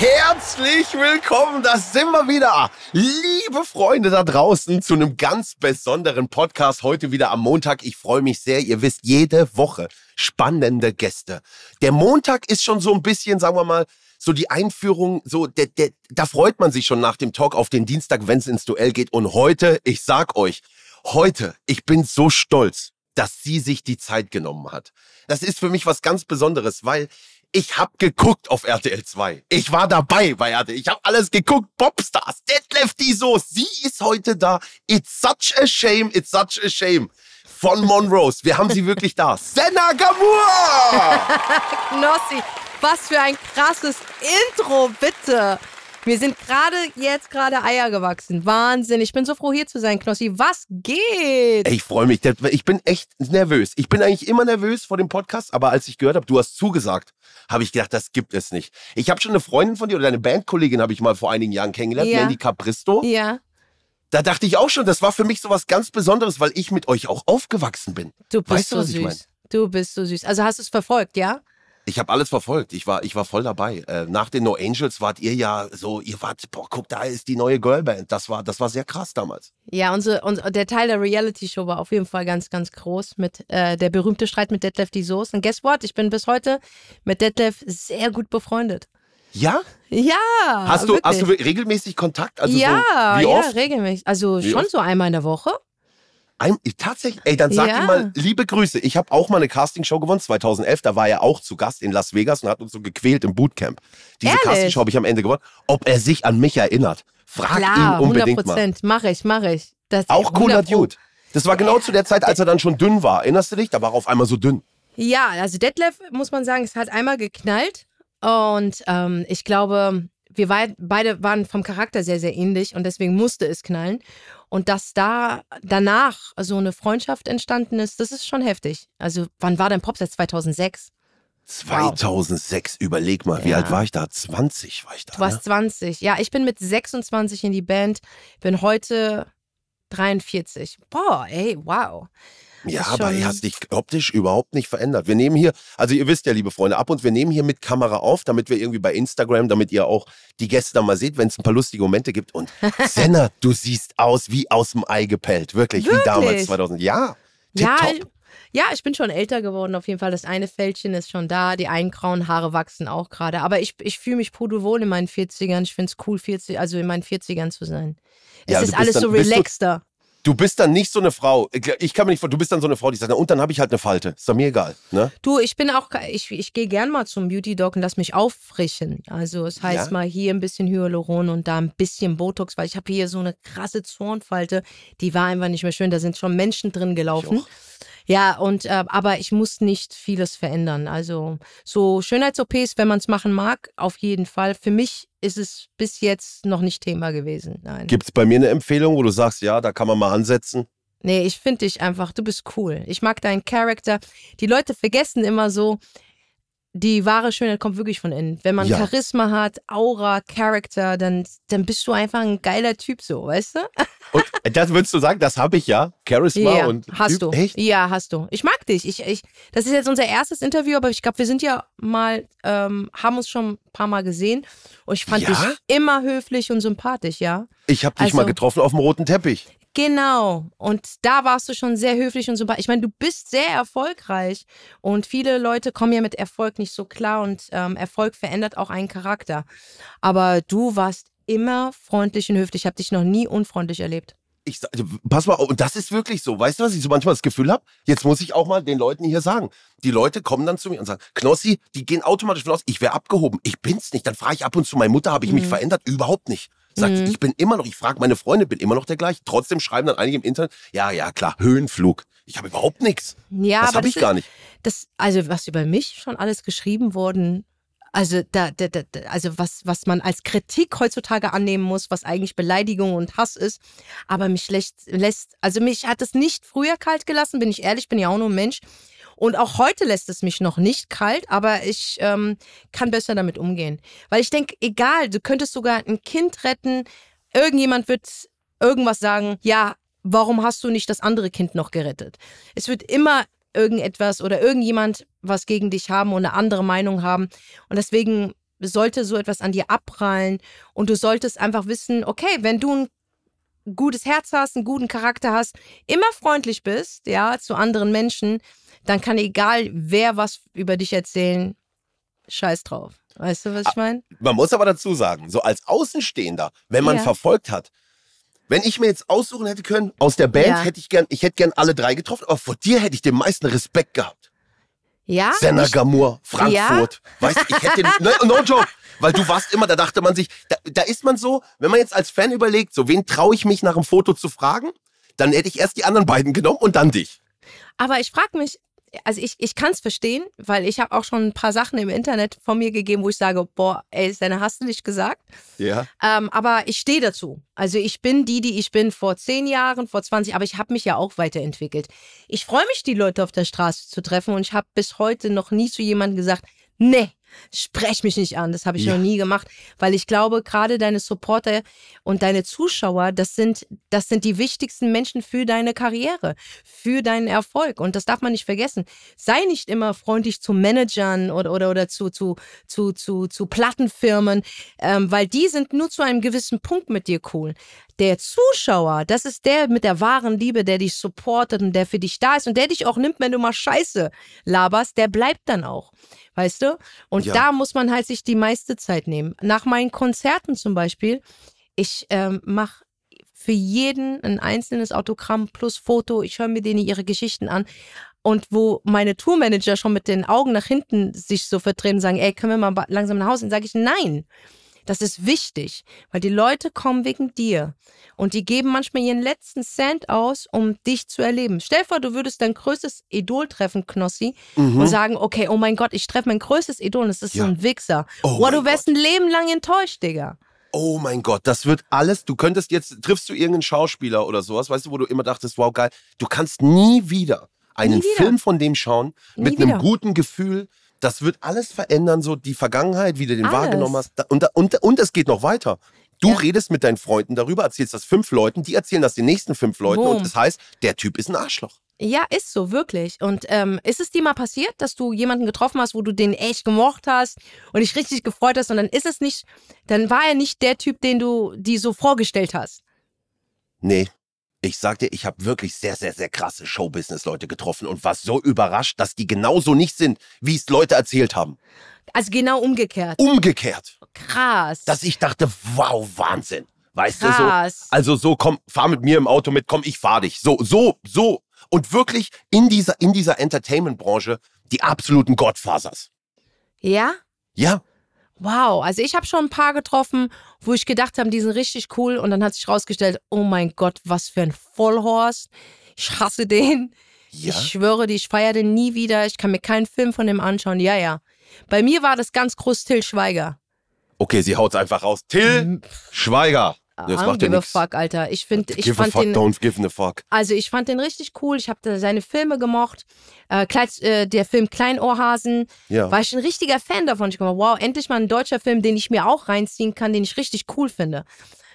Herzlich willkommen, da sind wir wieder. Liebe Freunde da draußen zu einem ganz besonderen Podcast heute wieder am Montag. Ich freue mich sehr. Ihr wisst, jede Woche spannende Gäste. Der Montag ist schon so ein bisschen, sagen wir mal, so die Einführung, so der, der, da freut man sich schon nach dem Talk auf den Dienstag, wenn es ins Duell geht. Und heute, ich sag euch, heute, ich bin so stolz, dass sie sich die Zeit genommen hat. Das ist für mich was ganz Besonderes, weil ich hab geguckt auf RTL 2. Ich war dabei bei RTL. Ich hab alles geguckt. Popstars, Detlef die Soße. Sie ist heute da. It's such a shame, it's such a shame. Von Monrose. Wir haben sie wirklich da. Senna Gamur! Knossi, was für ein krasses Intro, bitte. Mir sind gerade jetzt gerade Eier gewachsen. Wahnsinn. Ich bin so froh, hier zu sein, Knossi. Was geht? Ey, Ich freue mich. Ich bin echt nervös. Ich bin eigentlich immer nervös vor dem Podcast, aber als ich gehört habe, du hast zugesagt, habe ich gedacht, das gibt es nicht. Ich habe schon eine Freundin von dir oder deine Bandkollegin habe ich mal vor einigen Jahren kennengelernt, Ja. Mandy Capristo. Ja, Da dachte ich auch schon, das war für mich so was ganz Besonderes, weil ich mit euch auch aufgewachsen bin. du bist Weißt du, so was ich süß. mein? Du bist so süß. Also hast du es verfolgt, ja? Ich habe alles verfolgt. Ich war, ich war voll dabei. Äh, nach den No Angels wart ihr ja so, ihr wart, boah, guck, da ist die neue Girlband. Das war, das war sehr krass damals. Ja, unsere, und der Teil der Reality-Show war auf jeden Fall ganz, ganz groß mit äh, der berühmte Streit mit Detlef die Soße. Und guess what? Ich bin bis heute mit Detlef sehr gut befreundet. Ja? Ja. Hast du, hast du regelmäßig Kontakt? Also ja, so, wie ja, oft? regelmäßig. Also Wie schon oft? so einmal in der Woche. Ein, tatsächlich, ey, dann sag Ja. ihm mal liebe Grüße. Ich habe auch mal eine Castingshow gewonnen, 2011. Da war er auch zu Gast in Las Vegas und hat uns so gequält im Bootcamp. Diese Ehrlich? Castingshow habe ich am Ende gewonnen. Ob er sich an mich erinnert, frag Klar, ihn 100 unbedingt mal. Prozent. Mach ich, mach ich. Das, Auch cooler 100. Dude. Das war genau zu der Zeit, als er dann schon dünn war. Erinnerst du dich? Da war er auf einmal so dünn. Ja, also Detlef, muss man sagen, es hat einmal geknallt. Und ähm, ich glaube, wir beide waren vom Charakter sehr, sehr ähnlich und deswegen musste es knallen. Und dass da danach so eine Freundschaft entstanden ist, das ist schon heftig. Also, wann war denn Popstar? 2006? 2006, überleg mal, wie Ja. alt war ich da? 20 war ich da. Du warst 20. Ja, ich bin mit 26 in die Band, bin heute 43. Boah, ey, wow. Ja, aber du hast dich optisch überhaupt nicht verändert. Wir nehmen hier, also ihr wisst ja, liebe Freunde, ab und wir nehmen hier mit Kamera auf, damit wir irgendwie bei Instagram, damit ihr auch die Gäste da mal seht, wenn es ein paar lustige Momente gibt. Und Senna, du siehst aus wie aus dem Ei gepellt. Wirklich, wie Wirklich? damals 2000. Ja, Ja, ich, ja, ich bin schon älter geworden auf jeden Fall. Das eine Fältchen ist schon da, die einen grauen Haare wachsen auch gerade. Aber ich, ich fühle mich pudelwohl in meinen 40ern. Ich finde es cool, 40, also in meinen 40ern zu sein. Es Ja, ist alles dann- so relaxter. Du bist dann nicht so eine Frau, ich kann mir nicht vor, du bist dann so eine Frau, die sagt, na und dann habe ich halt eine Falte. Ist doch mir egal. Ne? Du, ich bin auch, ich, ich gehe gern mal zum Beauty Dog und lass mich auffrischen. Also es heißt Ja? mal hier ein bisschen Hyaluron und da ein bisschen Botox, weil ich habe hier so eine krasse Zornfalte, die war einfach nicht mehr schön. Da sind schon Menschen drin gelaufen. Ja, und äh, aber ich muss nicht vieles verändern. Also so Schönheits-OPs, wenn man es machen mag, auf jeden Fall. Für mich ist es bis jetzt noch nicht Thema gewesen. Gibt es bei mir eine Empfehlung, wo du sagst, ja, da kann man mal ansetzen? Nee, ich finde dich einfach, du bist cool. Ich mag deinen Charakter. Die Leute vergessen immer so, die wahre Schönheit kommt wirklich von innen. Wenn man Ja. Charisma hat, Aura, Charakter, dann, dann bist du einfach ein geiler Typ so, weißt du? Und das würdest du sagen, das habe ich ja. Charisma ja, und hast Typ. du. Echt? Ja, hast du. Ich mag dich. Ich, ich, das ist jetzt unser erstes Interview, aber ich glaube, wir sind ja mal, ähm, haben uns schon ein paar Mal gesehen und ich fand Ja? dich immer höflich und sympathisch, ja. Ich habe dich Also- mal getroffen auf dem roten Teppich. Genau. Und da warst du schon sehr höflich und sympathisch. Ich meine, du bist sehr erfolgreich. Und viele Leute kommen ja mit Erfolg nicht so klar. Und ähm, Erfolg verändert auch einen Charakter. Aber du warst immer freundlich und höflich. Ich habe dich noch nie unfreundlich erlebt. ich, sag- pass mal, und das ist wirklich so. Weißt du, was ich so manchmal das Gefühl habe? Jetzt muss ich auch mal den Leuten hier sagen. Die Leute kommen dann zu mir und sagen, Knossi, die gehen automatisch von aus, ich wäre abgehoben. Ich bin's nicht. Dann frage ich ab und zu meine Mutter, habe ich mich verändert? Überhaupt nicht. Sagt, Mhm. ich bin immer noch, ich frage meine Freunde, bin immer noch der gleiche. Trotzdem schreiben dann einige im Internet, ja, ja, klar, Höhenflug. Ich habe überhaupt nichts. Ja, das aber habe ich gar nicht. das, also was über mich schon alles geschrieben worden, also da, da, da- also was, was man als Kritik heutzutage annehmen muss, was eigentlich Beleidigung und Hass ist, aber mich lässt, lässt, also mich hat es nicht früher kalt gelassen, bin ich ehrlich, bin ja auch nur ein Mensch. Und auch heute lässt es mich noch nicht kalt, aber ich ähm, kann besser damit umgehen. Weil ich denke, egal, du könntest sogar ein Kind retten, irgendjemand wird irgendwas sagen, ja, warum hast du nicht das andere Kind noch gerettet? Es wird immer irgendetwas oder irgendjemand was gegen dich haben und eine andere Meinung haben. Und deswegen sollte so etwas an dir abprallen und du solltest einfach wissen, okay, wenn du ein gutes Herz hast, einen guten Charakter hast, immer freundlich bist, ja, zu anderen Menschen, dann kann egal wer was über dich erzählen, scheiß drauf. Weißt du, was ich meine? Man muss aber dazu sagen, so als Außenstehender, wenn man Ja. verfolgt hat, wenn ich mir jetzt aussuchen hätte können, aus der Band Ja. hätte ich gern, ich hätte gern alle drei getroffen, aber vor dir hätte ich den meisten Respekt gehabt. Ja? Senna Gamur, Frankfurt. Weißt du, ich hätte den, no, no joke. Weil du warst immer, da dachte man sich, da, da ist man so, wenn man jetzt als Fan überlegt, so wen traue ich mich nach dem Foto zu fragen, dann hätte ich erst die anderen beiden genommen und dann dich. Aber ich frage mich, also ich, ich kann es verstehen, weil ich habe auch schon ein paar Sachen im Internet von mir gegeben, wo ich sage, boah, ey, Senna, hast du nicht gesagt? Ja. Ähm, aber ich stehe dazu. Also ich bin die, die ich bin vor zehn Jahren, vor 20, aber ich habe mich ja auch weiterentwickelt. Ich freue mich, die Leute auf der Straße zu treffen und ich habe bis heute noch nie zu jemandem gesagt, nee, sprech mich nicht an. Das habe ich Ja. noch nie gemacht, weil ich glaube, gerade deine Supporter und deine Zuschauer, das sind, das sind die wichtigsten Menschen für deine Karriere, für deinen Erfolg. Und das darf man nicht vergessen. Sei nicht immer freundlich zu Managern oder, oder, oder zu, zu, zu, zu, zu Plattenfirmen, ähm, weil die sind nur zu einem gewissen Punkt mit dir cool. Der Zuschauer, das ist der mit der wahren Liebe, der dich supportet und der für dich da ist und der dich auch nimmt, wenn du mal Scheiße laberst, der bleibt dann auch. Weißt du? Und Ja. da muss man halt sich die meiste Zeit nehmen. Nach meinen Konzerten zum Beispiel, ich ähm, mache für jeden ein einzelnes Autogramm plus Foto. Ich höre mir denen ihre Geschichten an. Und wo meine Tourmanager schon mit den Augen nach hinten sich so verdrehen und sagen, ey, können wir mal langsam nach Hause? Dann sage ich, nein. Das ist wichtig, weil die Leute kommen wegen dir. Und die geben manchmal ihren letzten Cent aus, um dich zu erleben. Stell dir vor, du würdest dein größtes Idol treffen, Knossi, und sagen, okay, oh mein Gott, ich treffe mein größtes Idol und es ist Mhm. Ja. so ein Wichser. Oh Boah, du wärst ein Leben lang enttäuscht, Digga. Oh mein Gott, das wird alles. Du könntest jetzt, triffst du irgendeinen Schauspieler oder sowas, weißt du, wo du immer dachtest, wow, geil. Du kannst nie wieder einen. Film von dem schauen, Nie mit einem wieder. guten Gefühl. Das wird alles verändern, so die Vergangenheit, wie du den Alles. wahrgenommen hast. Und, und, und es geht noch weiter. Du Ja. redest mit deinen Freunden darüber, erzählst das fünf Leuten, die erzählen das den nächsten fünf Leuten Boom. und das heißt, der Typ ist ein Arschloch. Ja, ist so, wirklich. Und ähm, ist es dir mal passiert, dass du jemanden getroffen hast, wo du den echt gemocht hast und dich richtig gefreut hast und dann ist es nicht, dann war er nicht der Typ, den du die so vorgestellt hast. Nee. Ich sag dir, ich habe wirklich sehr, sehr, sehr krasse Showbusiness-Leute getroffen und war so überrascht, dass die genauso nicht sind, wie es Leute erzählt haben. Also genau umgekehrt. Umgekehrt. Krass. dass ich dachte, wow, Wahnsinn. Weißt du Krass. so? Also so, komm, fahr mit mir im Auto mit, komm, ich fahr dich. So, so, so. Und wirklich in dieser, in dieser Entertainment-Branche die absoluten Godfathers. ja? Ja, Wow, also ich habe schon ein paar getroffen, wo ich gedacht habe, die sind richtig cool und dann hat sich rausgestellt, oh mein Gott, was für ein Vollhorst. Ich hasse den. ja. Ich schwöre dir, ich feiere den nie wieder. Ich kann mir keinen Film von dem anschauen. Ja, ja. Bei mir war das ganz groß Till Schweiger. Okay, sie haut's einfach raus. Till Schweiger. Das I macht don't ja give a nichts. fuck, Alter. Ich finde, ich Give a fand fuck, den, don't give a fuck. also ich fand den richtig cool. Ich habe seine Filme gemocht. Äh, Kleid, äh, der Film Kleinohrhasen, Ja. war ich ein richtiger Fan davon. Ich dachte, wow, endlich mal ein deutscher Film, den ich mir auch reinziehen kann, den ich richtig cool finde.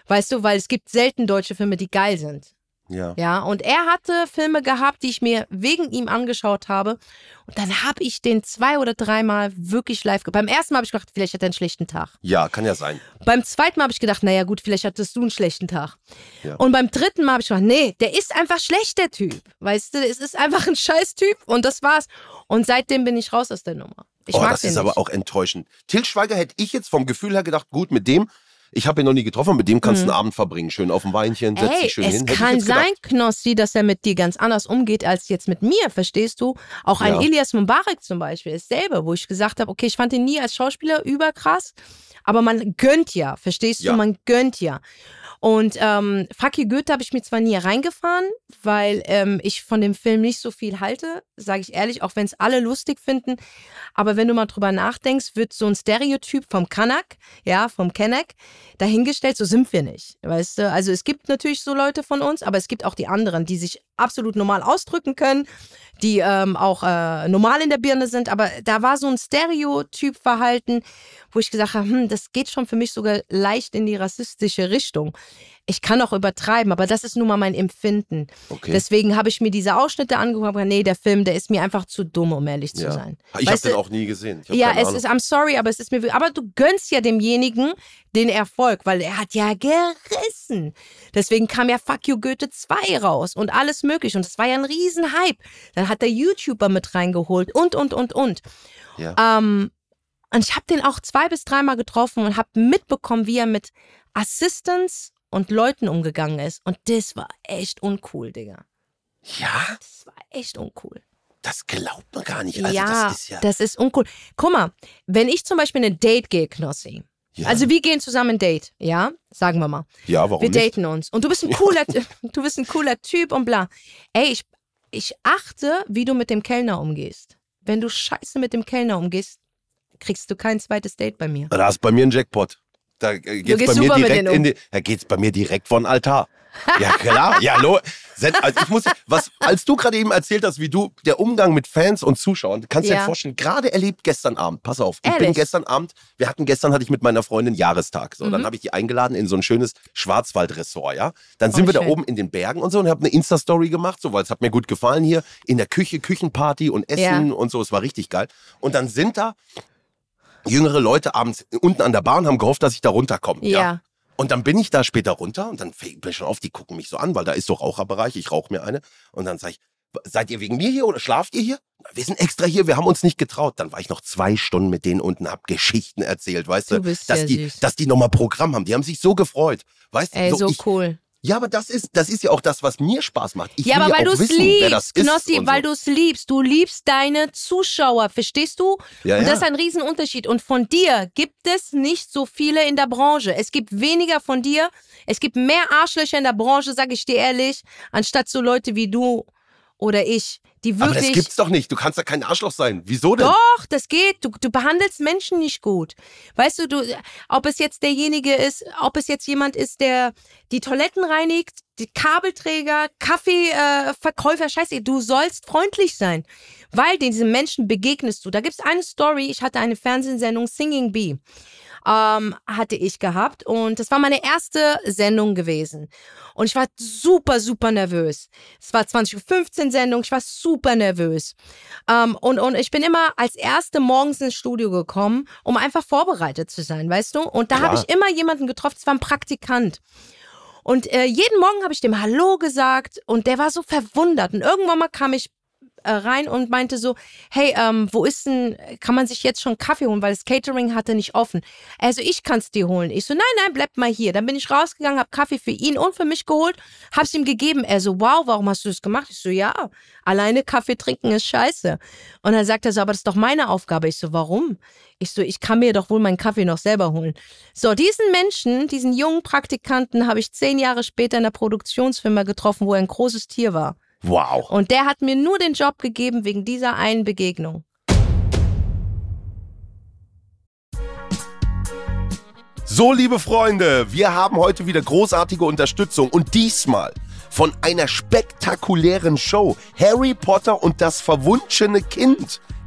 Weißt du, weil es gibt selten deutsche Filme, die geil sind. Ja. Ja, und er hatte Filme gehabt, die ich mir wegen ihm angeschaut habe. Und dann habe ich den zwei oder dreimal wirklich live. Beim ersten Mal habe ich gedacht, vielleicht hat er einen schlechten Tag. Ja, kann ja sein. Beim zweiten Mal habe ich gedacht, naja, gut, vielleicht hattest du einen schlechten Tag. Ja. Und beim dritten Mal habe ich gedacht, nee, der ist einfach schlecht, der Typ. Weißt du, es ist einfach ein scheiß Typ und das war's. Und seitdem bin ich raus aus der Nummer. Ich oh, mag das den ist nicht. aber auch enttäuschend. Till Schweiger hätte ich jetzt vom Gefühl her gedacht, gut, mit dem, Ich habe ihn noch nie getroffen, mit dem kannst du einen Abend verbringen. Schön auf dem Weinchen, setz dich schön es hin. Ich kann sein, Knossi, dass er mit dir ganz anders umgeht als jetzt mit mir, verstehst du? Auch ein Ja. Elias Mubarak zum Beispiel ist selber, wo ich gesagt habe, okay, ich fand ihn nie als Schauspieler überkrass, aber man gönnt ja, verstehst Ja. du? Man gönnt ja. Und ähm, Fuck you Goethe habe ich mir zwar nie reingefahren, weil ähm, ich von dem Film nicht so viel halte, sage ich ehrlich, auch wenn es alle lustig finden. Aber wenn du mal drüber nachdenkst, wird so ein Stereotyp vom Kanak, ja, vom Kenneck, dahingestellt, so sind wir nicht. Weißt du? Also es gibt natürlich so Leute von uns, aber es gibt auch die anderen, die sich absolut normal ausdrücken können, die ähm, auch äh, normal in der Birne sind. Aber da war so ein Stereotypverhalten, wo ich gesagt habe, hm, das geht schon für mich sogar leicht in die rassistische Richtung. Ich kann auch übertreiben, aber das ist nun mal mein Empfinden. Okay. Deswegen habe ich mir diese Ausschnitte angeguckt gesagt, nee, der Film, der ist mir einfach zu dumm, um ehrlich zu ja. sein. Ich habe den auch nie gesehen. Ja, es Ahnung. ist, I'm sorry, aber es ist mir, aber du gönnst ja demjenigen den Erfolg, weil er hat ja gerissen. Deswegen kam ja Fuck You Goethe 2 raus und alles mögliche und es war ja ein Riesenhype. Dann hat der YouTuber mit reingeholt und, und, und, und. Ja. Ähm, und ich habe den auch zwei bis dreimal getroffen und habe mitbekommen, wie er mit Assistants und Leuten umgegangen ist. Und das war echt uncool, Digga. ja, Das war echt uncool. das glaubt man gar nicht. Also ja, das ist ja. uncool. Guck mal, wenn ich zum Beispiel ein Date gehe, Knossi. ja. Also wir gehen zusammen ein Date, ja? Sagen wir mal. ja, warum Wir nicht? daten uns. Und du bist ein cooler, du bist ein cooler Typ und bla. Ey, ich, ich achte, wie du mit dem Kellner umgehst. Wenn du scheiße mit dem Kellner umgehst, kriegst du kein zweites Date bei mir. Da ist bei mir ein Jackpot. Da äh, geht's gehst bei mir direkt um. in die, da geht's bei mir direkt von Altar. Ja klar, ja lo, also ich muss, was, als du gerade eben erzählt hast, wie du der Umgang mit Fans und Zuschauern, kannst du dir Ja. vorstellen, gerade erlebt gestern Abend. Pass auf, ich bin Ehrlich? gestern Abend, wir hatten gestern hatte ich mit meiner Freundin Jahrestag, so, dann Mhm. habe ich die eingeladen in so ein schönes Schwarzwaldressort, ja. Dann sind Oh, wir da schön. oben in den Bergen und so und habe eine Insta Story gemacht, so, weil es hat mir gut gefallen hier in der Küche, Küchenparty und Essen Ja. und so, es war richtig geil. Und dann sind da jüngere Leute abends unten an der Bahn haben gehofft, dass ich da runterkomme. Ja. Und dann bin ich da später runter und dann fällt mir schon auf, die gucken mich so an, weil da ist so Raucherbereich, ich rauche mir eine. Und dann sage ich, seid ihr wegen mir hier oder schlaft ihr hier? Wir sind extra hier, wir haben uns nicht getraut. Dann war ich noch zwei Stunden mit denen unten, hab Geschichten erzählt, weißt du, Du bist dass, ja die, süß. dass die nochmal Programm haben. Die haben sich so gefreut. Weißt Ey, du, so, ich, cool. Ja, aber das ist, das ist ja auch das, was mir Spaß macht. Ich ja, aber ja weil du es liebst, Knossi, und weil so. du es liebst. Du liebst deine Zuschauer, verstehst du? Ja, und ja. das ist ein Riesenunterschied. Und von dir gibt es nicht so viele in der Branche. Es gibt weniger von dir. Es gibt mehr Arschlöcher in der Branche, sag ich dir ehrlich, anstatt so Leute wie du oder ich, die aber wirklich. das gibt's doch nicht. Du kannst ja kein Arschloch sein. Wieso denn? Doch, das geht. Du, du behandelst Menschen nicht gut. Weißt du, du, ob es jetzt derjenige ist, ob es jetzt jemand ist, der die Toiletten reinigt, die Kabelträger, Kaffeeverkäufer, äh, scheiße, du sollst freundlich sein, weil diesen Menschen begegnest du. Da gibt's eine Story, ich hatte eine Fernsehsendung Singing Bee. Ähm, hatte ich gehabt und das war meine erste Sendung gewesen. Und ich war super, super nervös. Es war 20.15 Uhr Sendung, ich war super nervös. Ähm, und, und ich bin immer als erste morgens ins Studio gekommen, um einfach vorbereitet zu sein, weißt du? Und da habe ich immer jemanden getroffen, es war ein Praktikant. Und äh, jeden Morgen habe ich dem Hallo gesagt und der war so verwundert. Und irgendwann mal kam ich äh, rein und meinte so, hey, ähm, wo ist denn, kann man sich jetzt schon Kaffee holen, weil das Catering hatte nicht offen. Also ich kann es dir holen. Ich so, nein, nein, bleib mal hier. Dann bin ich rausgegangen, habe Kaffee für ihn und für mich geholt, hab's ihm gegeben. Er so, wow, warum hast du das gemacht? Ich so, ja, alleine Kaffee trinken ist scheiße. Und dann sagt er so, aber das ist doch meine Aufgabe. Ich so, warum? Ich so, ich kann mir doch wohl meinen Kaffee noch selber holen. So, diesen Menschen, diesen jungen Praktikanten, habe ich zehn Jahre später in der Produktionsfirma getroffen, wo er ein großes Tier war. Wow. Und der hat mir nur den Job gegeben wegen dieser einen Begegnung. So, liebe Freunde, wir haben heute wieder großartige Unterstützung und diesmal von einer spektakulären Show. Harry Potter und das verwunschene Kind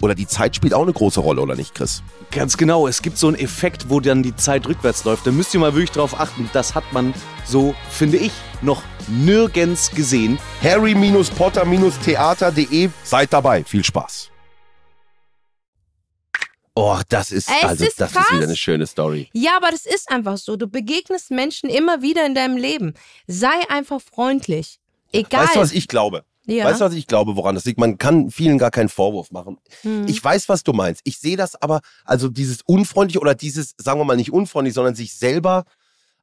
oder die Zeit spielt auch eine große Rolle, oder nicht, Chris? Ganz genau, es gibt so einen Effekt, wo dann die Zeit rückwärts läuft. Da müsst ihr mal wirklich drauf achten. Das hat man so, finde ich, noch nirgends gesehen. harry-potter-theater.de. Seid dabei. Viel Spaß. Oh, das ist, Es also, ist das krass. ist wieder eine schöne Story. Ja, aber das ist einfach so. Du begegnest Menschen immer wieder in deinem Leben. Sei einfach freundlich. Egal. Weißt du, was ich glaube? Ja. Weißt du, was ich glaube, woran das liegt? Man kann vielen gar keinen Vorwurf machen. Hm. Ich weiß, was du meinst. Ich sehe das aber, also dieses unfreundliche oder dieses, sagen wir mal nicht unfreundlich, sondern sich selber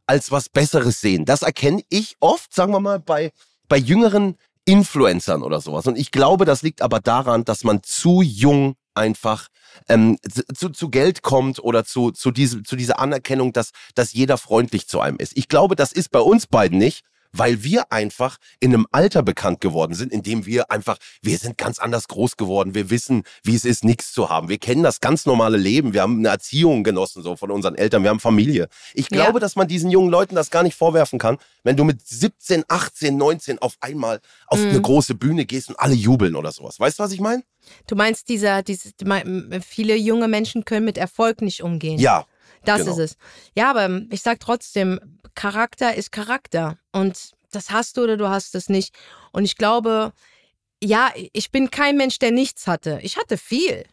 als was Besseres sehen. Das erkenne ich oft, sagen wir mal, bei, bei jüngeren Influencern oder sowas. Und ich glaube, das liegt aber daran, dass man zu jung einfach ähm, zu, zu Geld kommt oder zu, zu, diese, zu dieser Anerkennung, dass, dass jeder freundlich zu einem ist. Ich glaube, das ist bei uns beiden nicht, weil wir einfach in einem Alter bekannt geworden sind, in dem wir einfach, wir sind ganz anders groß geworden. Wir wissen, wie es ist, nichts zu haben. Wir kennen das ganz normale Leben. Wir haben eine Erziehung genossen, so von unseren Eltern. Wir haben Familie. Ich Ja. glaube, dass man diesen jungen Leuten das gar nicht vorwerfen kann, wenn du mit 17, 18, 19 auf einmal auf Mhm. eine große Bühne gehst und alle jubeln oder sowas. Weißt du, was ich meine? Du meinst, dieser, dieses, viele junge Menschen können mit Erfolg nicht umgehen. Ja. Das genau. ist es. Ja, aber ich sag trotzdem, Charakter ist Charakter. Und das hast du oder du hast es nicht. Und ich glaube, ja, ich bin kein Mensch, der nichts hatte. Ich hatte viel.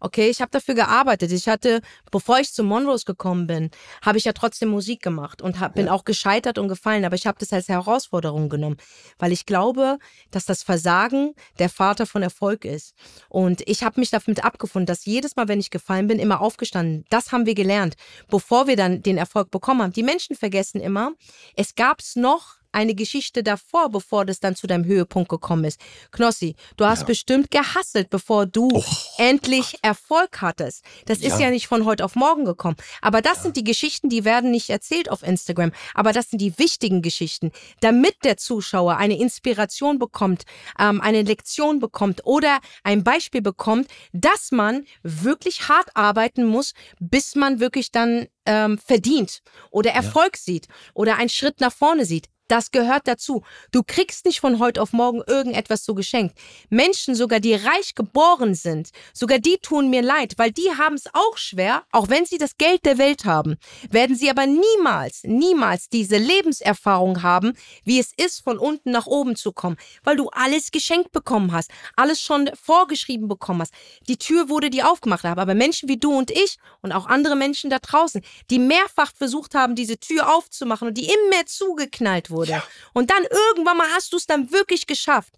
Okay, ich habe dafür gearbeitet. Ich hatte, bevor ich zu Monrose gekommen bin, habe ich ja trotzdem Musik gemacht und hab, bin auch gescheitert und gefallen. Aber ich habe das als Herausforderung genommen, weil ich glaube, dass das Versagen der Vater von Erfolg ist. Und ich habe mich damit abgefunden, dass jedes Mal, wenn ich gefallen bin, immer aufgestanden. Das haben wir gelernt, bevor wir dann den Erfolg bekommen haben. Die Menschen vergessen immer, es gab's noch eine Geschichte davor, bevor das dann zu deinem Höhepunkt gekommen ist. Knossi, du hast bestimmt gehasselt, bevor du endlich Erfolg hattest. Das ist Ja. ja nicht von heute auf morgen gekommen. Aber das sind die Geschichten, die werden nicht erzählt auf Instagram. Aber das sind die wichtigen Geschichten, damit der Zuschauer eine Inspiration bekommt, ähm, eine Lektion bekommt oder ein Beispiel bekommt, dass man wirklich hart arbeiten muss, bis man wirklich dann ähm, verdient oder Erfolg sieht oder einen Schritt nach vorne sieht. Das gehört dazu. Du kriegst nicht von heute auf morgen irgendetwas so geschenkt. Menschen, sogar die reich geboren sind, sogar die tun mir leid, weil die haben es auch schwer, auch wenn sie das Geld der Welt haben, werden sie aber niemals, niemals diese Lebenserfahrung haben, wie es ist, von unten nach oben zu kommen, weil du alles geschenkt bekommen hast, alles schon vorgeschrieben bekommen hast. Die Tür wurde dir aufgemacht, aber Menschen wie du und ich und auch andere Menschen da draußen, die mehrfach versucht haben, diese Tür aufzumachen und die immer zugeknallt wurde. Und dann irgendwann mal hast du es dann wirklich geschafft.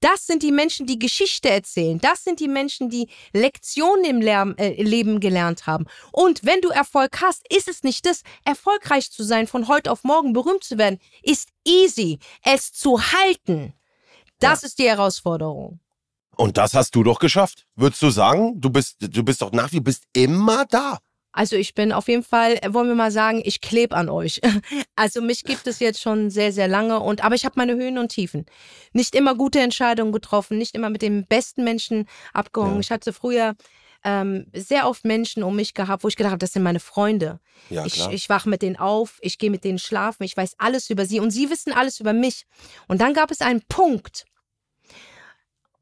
Das sind die Menschen, die Geschichte erzählen. Das sind die Menschen, die Lektionen im Lärm, äh, Leben gelernt haben. Und wenn du Erfolg hast, ist es nicht das, erfolgreich zu sein, von heute auf morgen berühmt zu werden, ist easy. Es zu halten, das ist die Herausforderung. Und das hast du doch geschafft. Würdest du sagen, du bist, du bist doch nach wie, bist immer da. Also ich bin auf jeden Fall, äh, wollen wir mal sagen, ich klebe an euch. Also mich gibt es jetzt schon sehr, sehr lange und aber ich habe meine Höhen und Tiefen. Nicht immer gute Entscheidungen getroffen, nicht immer mit den besten Menschen abgehangen. Ja. Ich hatte früher ähm, sehr oft Menschen um mich gehabt, wo ich gedacht habe, das sind meine Freunde. Ja, ich ich wache mit denen auf, ich gehe mit denen schlafen, ich weiß alles über sie und sie wissen alles über mich. Und dann gab es einen Punkt.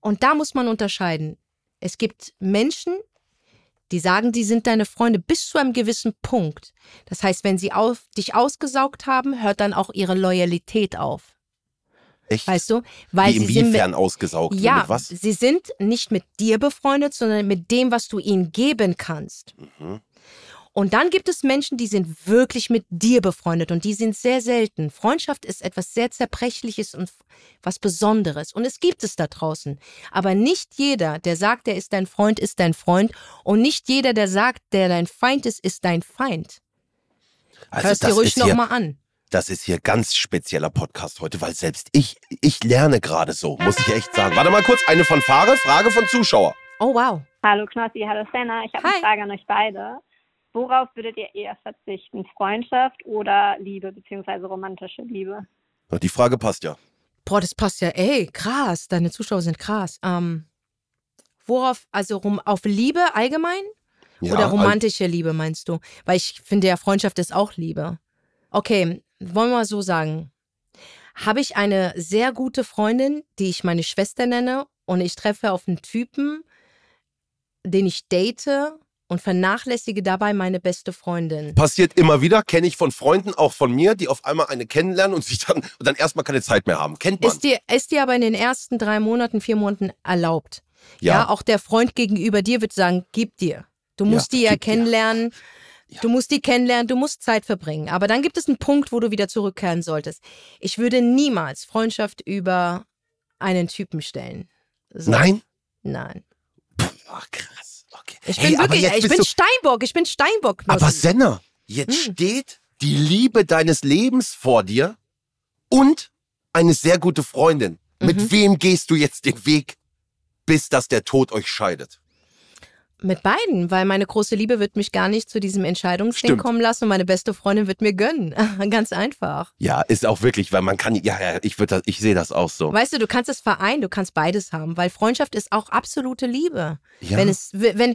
Und da muss man unterscheiden. Es gibt Menschen, die sagen, die sind deine Freunde bis zu einem gewissen Punkt. Das heißt, wenn sie auf, dich ausgesaugt haben, hört dann auch ihre Loyalität auf. Echt? Weißt du? Weil Wie sie sind mit, inwiefern ausgesaugt? ja, Mit was? sie sind nicht mit dir befreundet, sondern mit dem, was du ihnen geben kannst. Mhm. Und dann gibt es Menschen, die sind wirklich mit dir befreundet und die sind sehr selten. Freundschaft ist etwas sehr Zerbrechliches und was Besonderes. Und es gibt es da draußen. Aber nicht jeder, der sagt, der ist dein Freund, ist dein Freund. Und nicht jeder, der sagt, der dein Feind ist, ist dein Feind. Also Hörst dir das ruhig nochmal an. das ist hier ganz spezieller Podcast heute, weil selbst ich, ich lerne gerade so, muss ich echt sagen. Warte mal kurz, eine Fanfare, Frage von Zuschauer. Oh, wow. Hallo Knossi, hallo Senna. Ich habe eine Frage an euch beide. Worauf würdet ihr eher verzichten? Freundschaft oder Liebe beziehungsweise romantische Liebe? Die Frage passt ja. Boah, das passt ja. Ey, krass. Deine Zuschauer sind krass. Ähm, worauf, also rum, auf Liebe allgemein? ja Oder romantische Liebe meinst du? Weil ich finde ja, Freundschaft ist auch Liebe. Okay, wollen wir mal so sagen. Habe ich eine sehr gute Freundin, die ich meine Schwester nenne, und ich treffe auf einen Typen, den ich date und vernachlässige dabei meine beste Freundin. Passiert immer wieder, kenne ich von Freunden, auch von mir, die auf einmal eine kennenlernen und sich dann, und dann erstmal keine Zeit mehr haben. Kennt man. Ist dir, ist dir aber in den ersten drei Monaten, vier Monaten erlaubt. Ja. auch der Freund gegenüber dir wird sagen, gib dir. Du Ja, musst die ja gib dir. kennenlernen. Ja. Du musst die kennenlernen, du musst Zeit verbringen. Aber dann gibt es einen Punkt, wo du wieder zurückkehren solltest. Ich würde niemals Freundschaft über einen Typen stellen. So. Nein? Nein. Ach, krass. Ich Hey, bin aber wirklich, ich bin Steinbock, ich bin Steinbock. Aber Knossi. Senna, jetzt Hm. steht die Liebe deines Lebens vor dir und eine sehr gute Freundin. Mhm. Mit wem gehst du jetzt den Weg, bis dass der Tod euch scheidet? Mit beiden, weil meine große Liebe wird mich gar nicht zu diesem Entscheidungsding Stimmt. kommen lassen und meine beste Freundin wird mir gönnen. Ganz einfach. Ja, ist auch wirklich, weil man kann, ja, ja, ich das, ich sehe das auch so. Weißt du, du kannst es vereinen, du kannst beides haben, weil Freundschaft ist auch absolute Liebe. Ja. Wenn es, wenn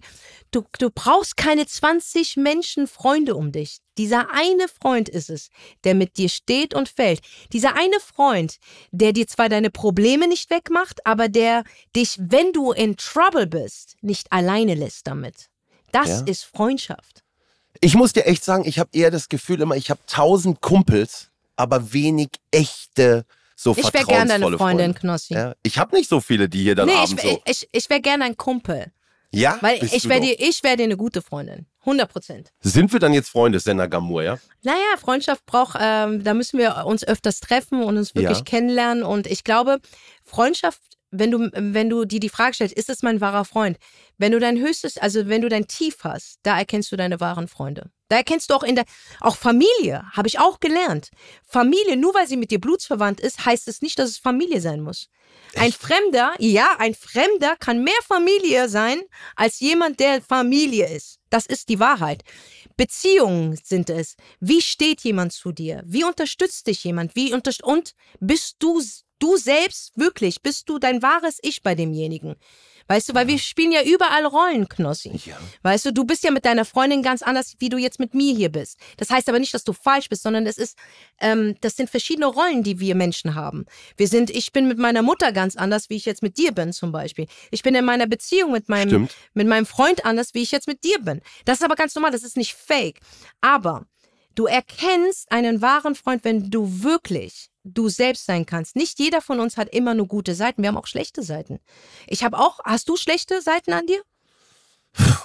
du, du brauchst keine 20 Menschen Freunde um dich. Dieser eine Freund ist es, der mit dir steht und fällt. Dieser eine Freund, der dir zwar deine Probleme nicht wegmacht, aber der dich, wenn du in Trouble bist, nicht alleine lässt damit. Das Ja. ist Freundschaft. Ich muss dir echt sagen, ich habe eher das Gefühl immer, ich habe tausend Kumpels, aber wenig echte, so Ich wäre gern deine Freundin, Freunde. Knossi. Ja, ich habe nicht so viele, die hier dann nee, ich, abends so. ich, ich wäre gern ein Kumpel. Ja, Weil bist ich wäre dir, ich wär dir eine gute Freundin. 100 Prozent. Sind wir dann jetzt Freunde, Senna Gamur, ja? Naja, Freundschaft braucht, ähm, da müssen wir uns öfters treffen und uns wirklich Ja. kennenlernen. Und ich glaube, Freundschaft, wenn du, wenn du dir die Frage stellst, ist es mein wahrer Freund? Wenn du dein höchstes, also wenn du dein Tief hast, da erkennst du deine wahren Freunde. Da erkennst du auch in der, auch Familie, habe ich auch gelernt. Familie, nur weil sie mit dir blutsverwandt ist, heißt es nicht, dass es Familie sein muss. Ein Fremder, ja, ein Fremder kann mehr Familie sein als jemand, der Familie ist. Das ist die Wahrheit. Beziehungen sind es. Wie steht jemand zu dir? Wie unterstützt dich jemand? Wie unterst und bist du du selbst wirklich? Bist du dein wahres Ich bei demjenigen? Weißt du, weil wir spielen ja überall Rollen, Knossi. Ja. Weißt du, du bist ja mit deiner Freundin ganz anders, wie du jetzt mit mir hier bist. Das heißt aber nicht, dass du falsch bist, sondern es ist, ähm, das sind verschiedene Rollen, die wir Menschen haben. Wir sind, ich bin mit meiner Mutter ganz anders, wie ich jetzt mit dir bin, zum Beispiel. Ich bin in meiner Beziehung mit meinem, Stimmt. mit meinem Freund anders, wie ich jetzt mit dir bin. Das ist aber ganz normal, das ist nicht fake. Aber du erkennst einen wahren Freund, wenn du wirklich du selbst sein kannst. Nicht jeder von uns hat immer nur gute Seiten. Wir haben auch schlechte Seiten. Ich habe auch, hast du schlechte Seiten an dir?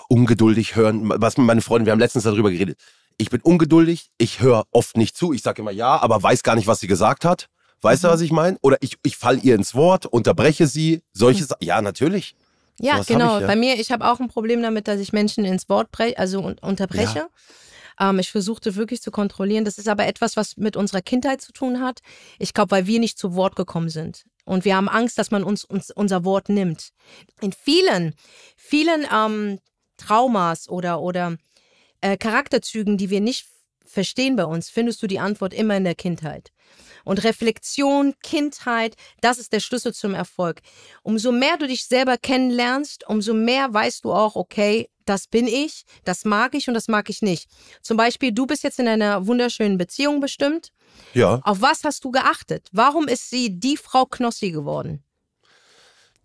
ungeduldig hören. Was mit meinen Freunden, wir haben letztens darüber geredet. Ich bin ungeduldig, ich höre oft nicht zu. Ich sage immer ja, aber weiß gar nicht, was sie gesagt hat. Weißt Mhm. du, was ich meine? Oder ich, ich fall ihr ins Wort, unterbreche sie. Solche Sa Ja, natürlich. Ja, hab genau. ich, ja. Bei mir, ich habe auch ein Problem damit, dass ich Menschen ins Wort breche, also un unterbreche. Ähm, ich versuchte wirklich zu kontrollieren. Das ist aber etwas, was mit unserer Kindheit zu tun hat. Ich glaube, weil wir nicht zu Wort gekommen sind. Und wir haben Angst, dass man uns, uns unser Wort nimmt. In vielen, vielen ähm, Traumas oder, oder äh, Charakterzügen, die wir nicht verstehen bei uns, findest du die Antwort immer in der Kindheit. Und Reflexion, Kindheit, das ist der Schlüssel zum Erfolg. Umso mehr du dich selber kennenlernst, umso mehr weißt du auch, okay, das bin ich, das mag ich und das mag ich nicht. Zum Beispiel, du bist jetzt in einer wunderschönen Beziehung bestimmt. Ja. Auf was hast du geachtet? Warum ist sie die Frau Knossi geworden?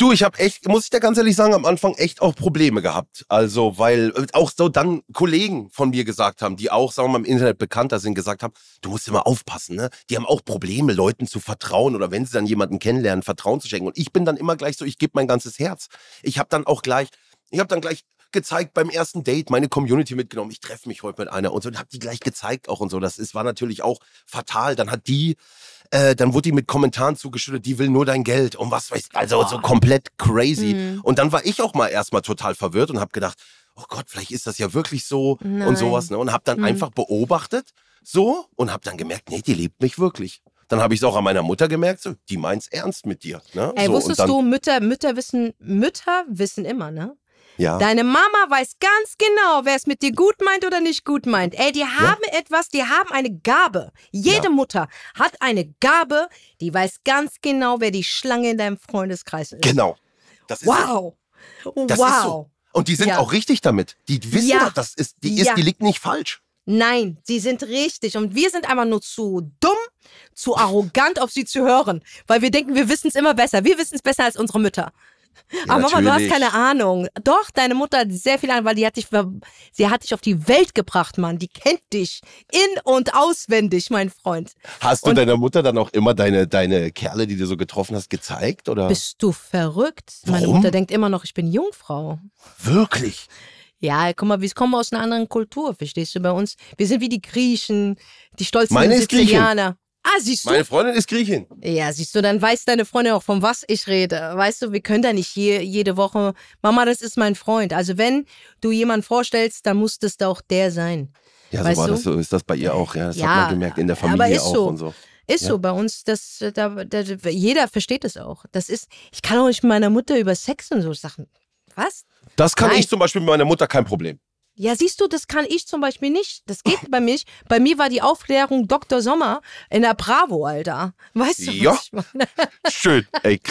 Du, ich habe echt, muss ich dir ganz ehrlich sagen, am Anfang echt auch Probleme gehabt. Also, weil äh, auch so dann Kollegen von mir gesagt haben, die auch, sagen wir mal, im Internet bekannter sind, gesagt haben, du musst immer aufpassen, ne? Die haben auch Probleme, Leuten zu vertrauen oder wenn sie dann jemanden kennenlernen, Vertrauen zu schenken. Und ich bin dann immer gleich so, ich gebe mein ganzes Herz. Ich habe dann auch gleich, ich habe dann gleich gezeigt beim ersten Date, meine Community mitgenommen. Ich treffe mich heute mit einer und so und habe die gleich gezeigt auch und so. Das ist, war natürlich auch fatal. Dann hat die äh, dann wurde die mit Kommentaren zugeschüttet, die will nur dein Geld und was weiß ich. Also so komplett crazy. Mhm. Und dann war ich auch mal erstmal total verwirrt und habe gedacht, oh Gott, vielleicht ist das ja wirklich so Nein. und sowas. Ne? Und habe dann Mhm. einfach beobachtet so und habe dann gemerkt, nee, die liebt mich wirklich. Dann habe ich es auch an meiner Mutter gemerkt, so, die meint's ernst mit dir. Ne? Ey, so, wusstest dann, du, Mütter, Mütter wissen, Mütter wissen immer, ne? Ja. Deine Mama weiß ganz genau, wer es mit dir gut meint oder nicht gut meint. Ey, die haben etwas, die haben eine Gabe. Jede Ja. Mutter hat eine Gabe, die weiß ganz genau, wer die Schlange in deinem Freundeskreis ist. Genau. Das ist so. Wow. Das wow. ist so. Und die sind Ja. auch richtig damit. Die wissen, Ja. doch, das ist, die ist, Ja. die liegt nicht falsch. Nein, sie sind richtig. Und wir sind einfach nur zu dumm, zu arrogant, auf sie zu hören. Weil wir denken, wir wissen es immer besser. Wir wissen es besser als unsere Mütter. Ja, Aber Mama, du hast keine Ahnung. Doch, deine Mutter hat sehr viel Ahnung, weil die hat dich, sie hat dich auf die Welt gebracht, Mann. Die kennt dich in- und auswendig, mein Freund. Hast du Und- deiner Mutter dann auch immer deine, deine Kerle, die du so getroffen hast, gezeigt? Oder? Bist du verrückt? Meine Warum? Mutter denkt immer noch, ich bin Jungfrau. Wirklich? Ja, guck mal, wir kommen aus einer anderen Kultur, verstehst du? Bei uns, wir sind wie die Griechen, die stolzen Meine. Sizilianer. Ah, siehst du? Meine Freundin ist Griechin. Ja, siehst du, dann weiß deine Freundin auch, von was ich rede. Weißt du, wir können da nicht je, jede Woche, Mama, das ist mein Freund. Also wenn du jemanden vorstellst, dann muss das da auch der sein. Ja, Weißt so war du? das, so ist das bei ihr auch. Ja, das Ja, hat man gemerkt in der aber Familie ist auch so. und so. Ist Ja. so bei uns, das, da, da, jeder versteht es auch. Das ist, ich kann auch nicht mit meiner Mutter über Sex und so Sachen. Was? Das kann Nein. ich zum Beispiel mit meiner Mutter kein Problem. Ja, siehst du, das kann ich zum Beispiel nicht. Das geht bei mir nicht. Bei mir war die Aufklärung Dr. Sommer in der Bravo, Alter. Weißt du, Ja. was ich meine? Schön. Ey,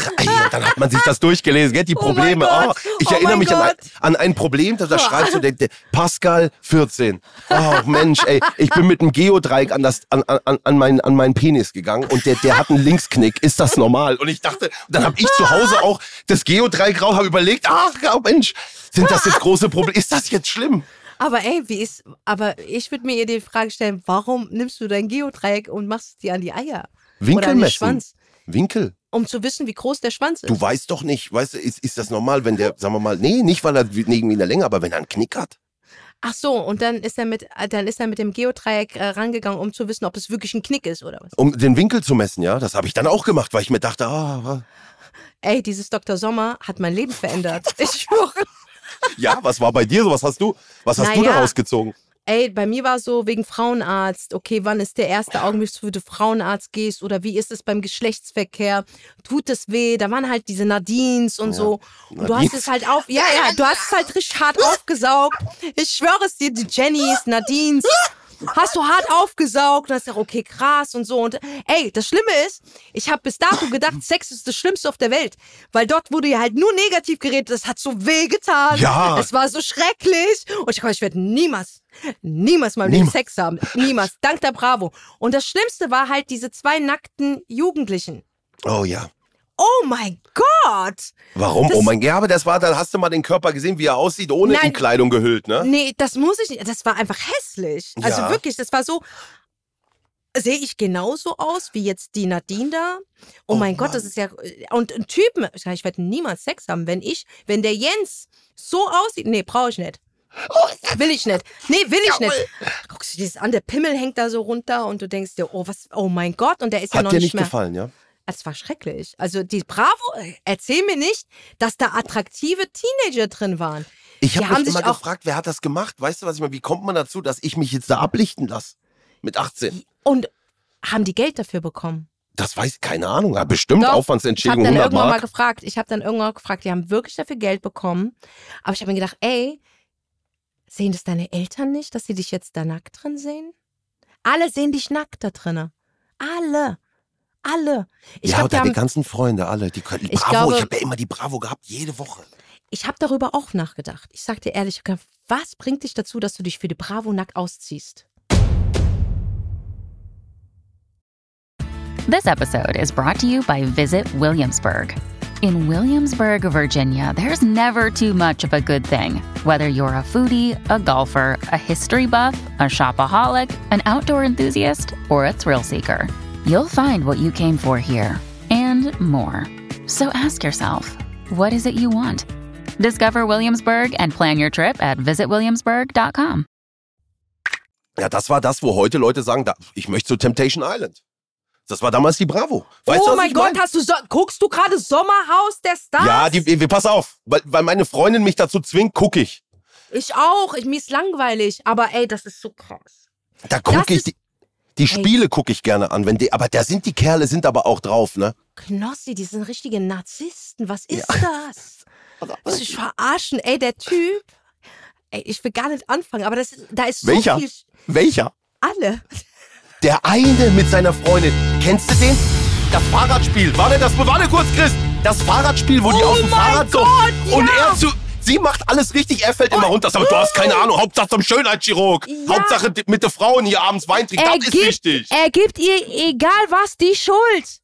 dann hat man sich das durchgelesen, gell? Die Oh Probleme. Gott. ich Oh erinnere mich an ein, an ein Problem, da, da schreibst du der, der Pascal 14. Oh Mensch, ey, ich bin mit einem Geodreieck an, das, an, an, an, meinen, an meinen Penis gegangen und der, der hat einen Linksknick. Ist das normal? Und ich dachte, dann habe ich zu Hause auch das Geodreieck raus, habe überlegt, ach oh Mensch, sind das jetzt große Probleme? Ist das jetzt schlimm? Aber ey, wie ist, aber ich würde mir die Frage stellen, warum nimmst du dein Geodreieck und machst es dir an die Eier? Winkel Oder an den messen. Schwanz? Winkel. Um zu wissen, wie groß der Schwanz ist. Du weißt doch nicht, weißt du, ist, ist das normal, wenn der, sagen wir mal, nee, nicht weil er irgendwie in der Länge, aber wenn er einen Knick hat? Ach so, und dann ist er mit, äh, dann ist er mit dem Geodreieck äh, rangegangen, um zu wissen, ob es wirklich ein Knick ist oder was. Um den Winkel zu messen, ja, das habe ich dann auch gemacht, weil ich mir dachte, ah, Ey, dieses Dr. Sommer hat mein Leben verändert. Ich schwöre. ja, was war bei dir so? Was hast du, was hast du Naja. daraus gezogen? Ey, bei mir war so wegen Frauenarzt. Okay, wann ist der erste Augenblick, wo du Frauenarzt gehst? Oder wie ist es beim Geschlechtsverkehr? Tut es weh? Da waren halt diese Nadines und so. Und du hast es halt auf, ja, ja, du hast es halt richtig hart aufgesaugt. Ich schwöre es dir, die Jennys, Nadines. Hast du hart aufgesaugt und hast gesagt, okay, krass und so. Und ey, das Schlimme ist, ich habe bis dato gedacht, Sex ist das Schlimmste auf der Welt. Weil dort wurde ja halt nur negativ geredet. Das hat so weh getan. Ja. Es war so schrecklich. Und ich, ich werde niemals, niemals mal mit. Sex haben. Niemals. Dank der Bravo. Und das Schlimmste war halt diese zwei nackten Jugendlichen. Oh ja. Oh mein Gott! Warum? Das- oh mein Gott, ja, aber das war, dann hast du mal den Körper gesehen, wie er aussieht, ohne Nein. in Kleidung gehüllt, ne? Nee, das muss ich nicht. Das war einfach hässlich. Also Ja. wirklich, das war so. Sehe ich genauso aus wie jetzt die Nadine da? Oh, Oh mein Gott, Mann. das ist ja. Und ein Typen, ich werde niemals Sex haben, wenn ich, wenn der Jens so aussieht. Nee, brauche ich nicht. Will ich nicht. Nee, will ich nicht. Guckst du dir das an, der Pimmel hängt da so runter und du denkst dir, oh, was, oh mein Gott, und der ist ja Hat noch dir nicht nicht mehr. gefallen, ja? Das war schrecklich. Also die Bravo, äh, erzähl mir nicht, dass da attraktive Teenager drin waren. Ich Die habe mich immer gefragt, wer hat das gemacht? Weißt du, was ich meine? Wie kommt man dazu, dass ich mich jetzt da ablichten lasse? Mit 18. Und haben die Geld dafür bekommen? Das weiß ich, keine Ahnung. Ja, bestimmt Doch. Ich habe Aufwandsentschädigung dann 100 irgendwann mal Mark. gefragt, ich habe dann irgendwann mal gefragt, die haben wirklich dafür Geld bekommen. Aber ich habe mir gedacht, ey, sehen das deine Eltern nicht, dass sie dich jetzt da nackt drin sehen? Alle sehen dich nackt da drinne. Alle. Alle. Ich ja, glaube, und die deine haben, ganzen Freunde, alle. Die können, Ich Bravo, glaube- ich habe ja immer die Bravo gehabt, jede Woche. ich habe darüber auch nachgedacht. Ich sag dir ehrlich, ich was bringt dich dazu, dass du dich für die Bravo nackt ausziehst? This episode is brought to you by Visit Williamsburg. In Williamsburg, Virginia, there's never too much of a good thing. Whether you're a foodie, a golfer, a history buff, a shopaholic, an outdoor enthusiast, or a thrill seeker, you'll find what you came for here and more. So ask yourself, what is it you want? Discover Williamsburg and plan your trip at visitwilliamsburg.com. Ja, das war das, wo heute Leute sagen, da, ich möchte zu Temptation Island. Das war damals die Bravo. Weißt du, oh was mein Gott, mein? hast du so, guckst du gerade Sommerhaus der Stars? Ja, die, wir, pass auf, weil, weil meine Freundin mich dazu zwingt, gucke ich. Ich auch. Ich, mir ist langweilig. Aber ey, das ist so krass. Da gucke ich, ist- die, die Spiele gucke ich gerne an. Wenn die, aber da sind die Kerle, sind aber auch drauf, ne? Knossi, die sind richtige Narzissten. Was ist das? Willst du dich verarschen? Ey, der Typ. Ey, ich will gar nicht anfangen, aber das, da ist so Welcher? viel. Welcher? Alle. Der eine mit seiner Freundin. Kennst du den? Das Fahrradspiel. Warte, das, warte kurz, Chris. Das Fahrradspiel, wo die Oh auf dem Fahrrad so. Gott, Und ja. er zu. Sie macht alles richtig, er fällt immer runter. Aber du hast keine Ahnung. Hauptsache zum Schönheitschirurg. Ja. Hauptsache mit den Frauen hier abends Wein trinken. Er Das ist gibt, wichtig. er gibt ihr, egal was, die Schuld.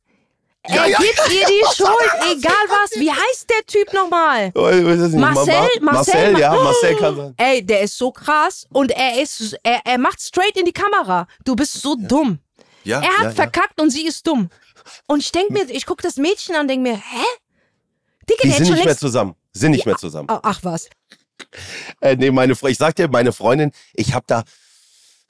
Ja, er ja. gibt ihr die Schuld, egal was. Wie heißt der Typ nochmal? Oh. Marcel? Ma- Ma- Marcel? Marcel, ja, Oh. Marcel kann sein. Ey, der ist so krass und er ist, er, er macht straight in die Kamera. Du bist so dumm. Ja, Er hat ja, ja. verkackt und sie ist dumm. Und ich denk mir, ich guck das Mädchen an und denk mir, hä? Digga, Die der sind schon nicht mehr zusammen. Sind nicht mehr zusammen. Oh, ach was. Äh, nee, meine Fre ich sag dir, meine Freundin, ich hab da,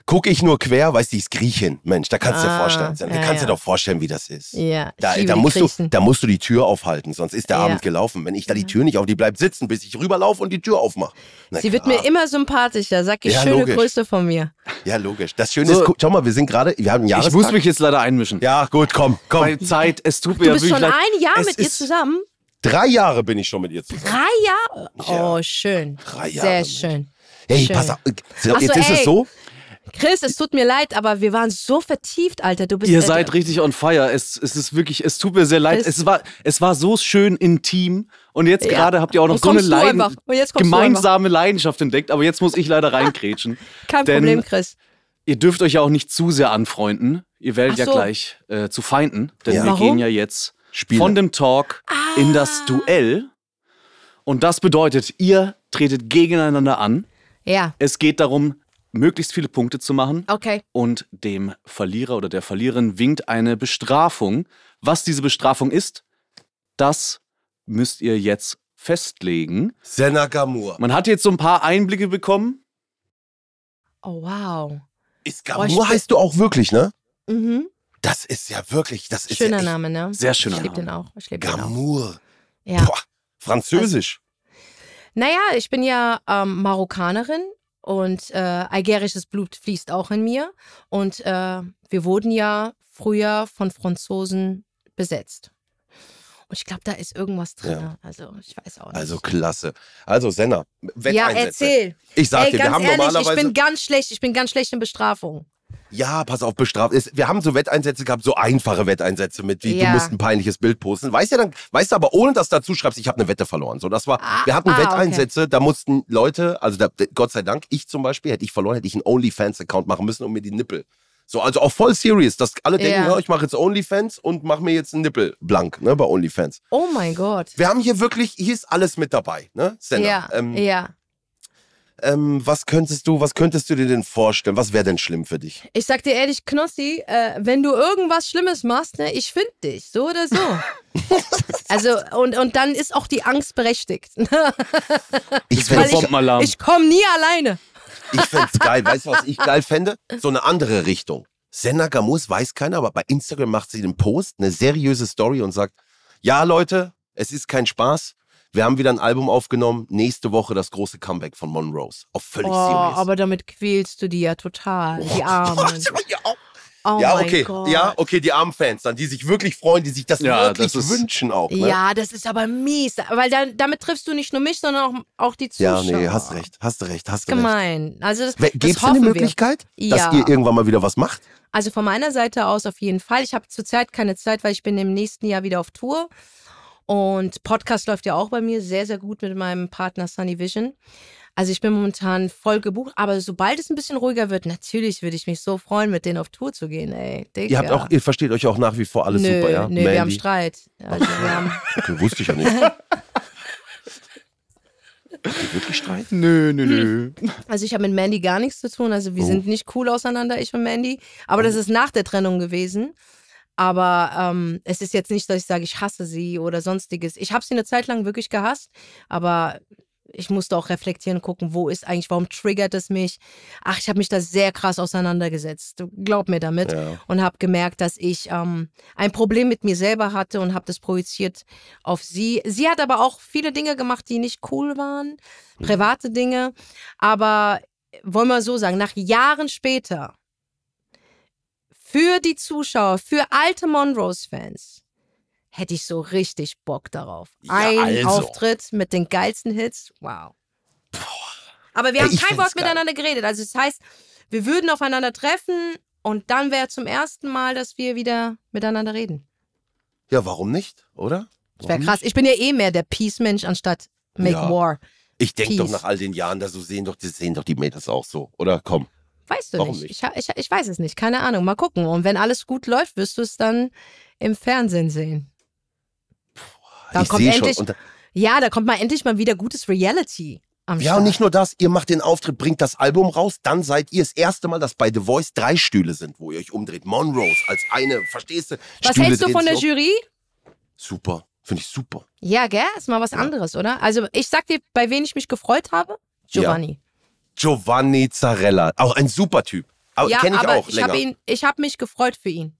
gucke ich nur quer, weißt du, die ist Griechin. Mensch, da kannst du dir Ah, vorstellen. Da ja, kannst du ja. dir doch vorstellen, wie das ist. Ja, Da, da, musst du, Griechen. da musst du die Tür aufhalten, sonst ist der Ja. Abend gelaufen. Wenn ich da die Tür nicht auf, die bleibt sitzen, bis ich rüberlaufe und die Tür aufmache. Na Sie wird klar. mir immer sympathischer. Sag ich, Ja, schöne logisch. Grüße von mir. Ja, logisch. Das Schöne So. ist, guck, schau mal, wir sind gerade, wir haben einen Ich muss mich jetzt leider einmischen. ja, gut, komm, komm. Bei Zeit, es tut mir Du ja bist schon leid. ein Jahr Es mit ihr zusammen? Drei Jahre bin ich schon mit ihr zusammen. Drei Jahre? Ja. Oh, schön. Drei Jahre, Sehr schön. Hey, Schön. pass auf. So, Ach so, jetzt ist es ey. so. Chris, es tut mir leid, aber wir waren so vertieft, Alter. Du bist Ihr äh, seid richtig on fire. Es, es ist wirklich, es tut mir sehr leid. Es war, es war so schön intim. Und jetzt Ja. gerade habt ihr auch noch so eine Leiden, jetzt gemeinsame Leidenschaft entdeckt. Aber jetzt muss ich leider reinkrätschen. Kein Denn Problem, Chris. Ihr dürft euch ja auch nicht zu sehr anfreunden. Ihr werdet Ach ja so. gleich äh, zu Feinden. Denn Ja. wir Warum? gehen ja jetzt Spiele. von dem Talk in das Ah. Duell. Und das bedeutet, ihr tretet gegeneinander an. Ja, Es geht darum, möglichst viele Punkte zu machen. okay. und dem Verlierer oder der Verliererin winkt eine Bestrafung. Was diese Bestrafung ist, das müsst ihr jetzt festlegen. Senna Gamur. Man hat jetzt so ein paar Einblicke bekommen. Oh, wow. Ist Gamur heißt du auch wirklich, ne? Mhm. Das ist ja wirklich, das ist Schöner ja Name, ne? Sehr schöner Ich liebe Name. den auch. Ich liebe den auch. Ja. Boah, Französisch. Naja, ich bin ja ähm, Marokkanerin und äh, algerisches Blut fließt auch in mir. Und äh, wir wurden ja früher von Franzosen besetzt. Und ich glaube, da ist irgendwas drin. Ja. Also, ich weiß auch nicht. Also klasse. Also Senna, ja, Wetteinsätze. erzähl. Ich sag Ey, dir, wir haben ehrlich, ich normalerweise. bin ganz schlecht. Ich bin ganz schlecht in Bestrafung. Ja, pass auf, bestraft. ist. Wir haben so Wetteinsätze gehabt, so einfache Wetteinsätze mit, wie Ja. du musst ein peinliches Bild posten. Weißt du dann, weißt du aber, ohne dass du dazu schreibst, ich habe eine Wette verloren. So, das war, Ah, wir hatten ah, okay. Wetteinsätze, da mussten Leute, also da, Gott sei Dank, ich zum Beispiel, hätte ich verloren, hätte ich einen OnlyFans-Account machen müssen, um mir die Nippel. So, also auch voll serious, dass alle denken, Ja. ja, ich mache jetzt OnlyFans und mache mir jetzt einen Nippel blank, ne, bei OnlyFans. Oh mein Gott. Wir haben hier wirklich, hier ist alles mit dabei, ne, Senna. Ja, ähm, ja. Ähm, was könntest du, was könntest du dir denn vorstellen? Was wäre denn schlimm für dich? Ich sag dir ehrlich, Knossi, äh, wenn du irgendwas Schlimmes machst, ne, ich find dich, so oder so. also, und, und dann ist auch die Angst berechtigt. Ich fände ich, Bombenalarm. ich komme nie alleine. ich fänd's geil. Weißt du, was ich geil fände? So eine andere Richtung. Senna Gamus weiß keiner, aber bei Instagram macht sie den Post, eine seriöse Story und sagt, ja Leute, es ist kein Spaß. Wir haben wieder ein Album aufgenommen. Nächste Woche das große Comeback von Monrose. Auf völlig Oh, serious. aber damit quälst du die ja total, die Armen. ja, Oh ja, okay. Gott. Ja, okay, die armen Fans dann, die sich wirklich freuen, die sich das Ja, wirklich das ist- wünschen auch. Ne? Ja, das ist aber mies, weil dann, damit triffst du nicht nur mich, sondern auch, auch die ja, Zuschauer. nee, hast recht, hast recht, hast recht. Gemein. Also das, Gibt es eine hoffen wir. Möglichkeit, dass Ja. ihr irgendwann mal wieder was macht? Also von meiner Seite aus auf jeden Fall. Ich habe zurzeit keine Zeit, weil ich bin im nächsten Jahr wieder auf Tour. Und Podcast läuft ja auch bei mir sehr, sehr gut mit meinem Partner Sunny Vision. Also ich bin momentan voll gebucht, aber sobald es ein bisschen ruhiger wird, natürlich würde ich mich so freuen, mit denen auf Tour zu gehen, ey. Digga. Ihr habt auch, ihr versteht euch auch nach wie vor alles nö, super, ja? Nö, wir haben? Streit. Also wir haben, Okay, wusste ich ja nicht. Habt ihr wirklich Streit? Nö, nö, nö. also ich habe mit Mandy gar nichts zu tun. Also wir Oh. sind nicht cool auseinander, ich und Mandy. Aber das ist nach der Trennung gewesen. Aber ähm, es ist jetzt nicht, dass ich sage, ich hasse sie oder sonstiges. Ich habe sie eine Zeit lang wirklich gehasst, aber ich musste auch reflektieren, gucken, wo ist eigentlich, warum triggert es mich? Ach, ich habe mich da sehr krass auseinandergesetzt. Glaub mir damit. Ja. Und habe gemerkt, dass ich ähm, ein Problem mit mir selber hatte und habe das projiziert auf sie. Sie hat aber auch viele Dinge gemacht, die nicht cool waren, private Dinge. Aber wollen wir so sagen, nach Jahren später, für die Zuschauer, für alte Monrose-Fans, hätte ich so richtig Bock darauf. Ja, Ein also. Auftritt mit den geilsten Hits, wow. Aber wir haben ich kein Wort geil. miteinander geredet. Also das heißt, wir würden aufeinander treffen und dann wäre zum ersten Mal, dass wir wieder miteinander reden. ja, warum nicht, oder? Das wäre krass. Ich bin ja eh mehr der Peace-Mensch anstatt Make Ja. War. Ich denke doch nach all den Jahren, da so sehen doch, die sehen doch die Mädels auch so, oder? Komm. Weißt du Warum nicht. nicht? Ich, ich, ich weiß es nicht. Keine Ahnung. Mal gucken. Und wenn alles gut läuft, wirst du es dann im Fernsehen sehen. Dann ich kommt endlich- Und, Ja, da kommt mal endlich mal wieder gutes Reality am ja, Start. und nicht nur das, ihr macht den Auftritt, bringt das Album raus, dann seid ihr das erste Mal, dass bei The Voice drei Stühle sind, wo ihr euch umdreht. Monrose als eine, verstehst du? Was Stühle hältst du von der. Jury? Super. Finde ich super. Ja, gell? Ist mal was anderes, oder? Also, ich sag dir, bei wen ich mich gefreut habe? Giovanni. Giovanni Zarella, auch ein super Typ. Aber Ja, kenne ich aber auch ich länger. ihn, ich habe mich gefreut für ihn.